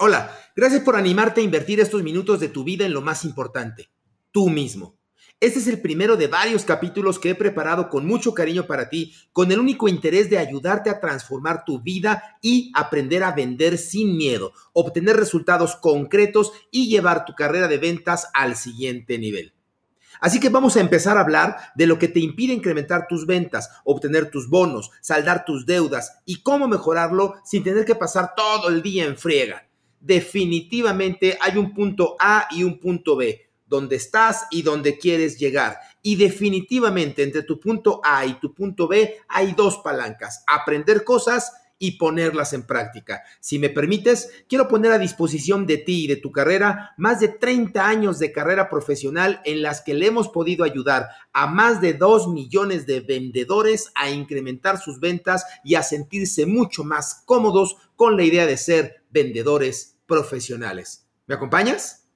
Hola, gracias por animarte a invertir estos minutos de tu vida en lo más importante, tú mismo. Este es el primero de varios capítulos que he preparado con mucho cariño para ti, con el único interés de ayudarte a transformar tu vida y aprender a vender sin miedo, obtener resultados concretos y llevar tu carrera de ventas al siguiente nivel. Así que vamos a empezar a hablar de lo que te impide incrementar tus ventas, obtener tus bonos, saldar tus deudas y cómo mejorarlo sin tener que pasar todo el día en friega definitivamente hay un punto A y un punto B, donde estás y donde quieres llegar. Y definitivamente entre tu punto A y tu punto B hay dos palancas, aprender cosas y ponerlas en práctica. Si me permites, quiero poner a disposición de ti y de tu carrera más de 30 años de carrera profesional en las que le hemos podido ayudar a más de 2 millones de vendedores a incrementar sus ventas y a sentirse mucho más cómodos con la idea de ser vendedores profesionales. ¿Me acompañas?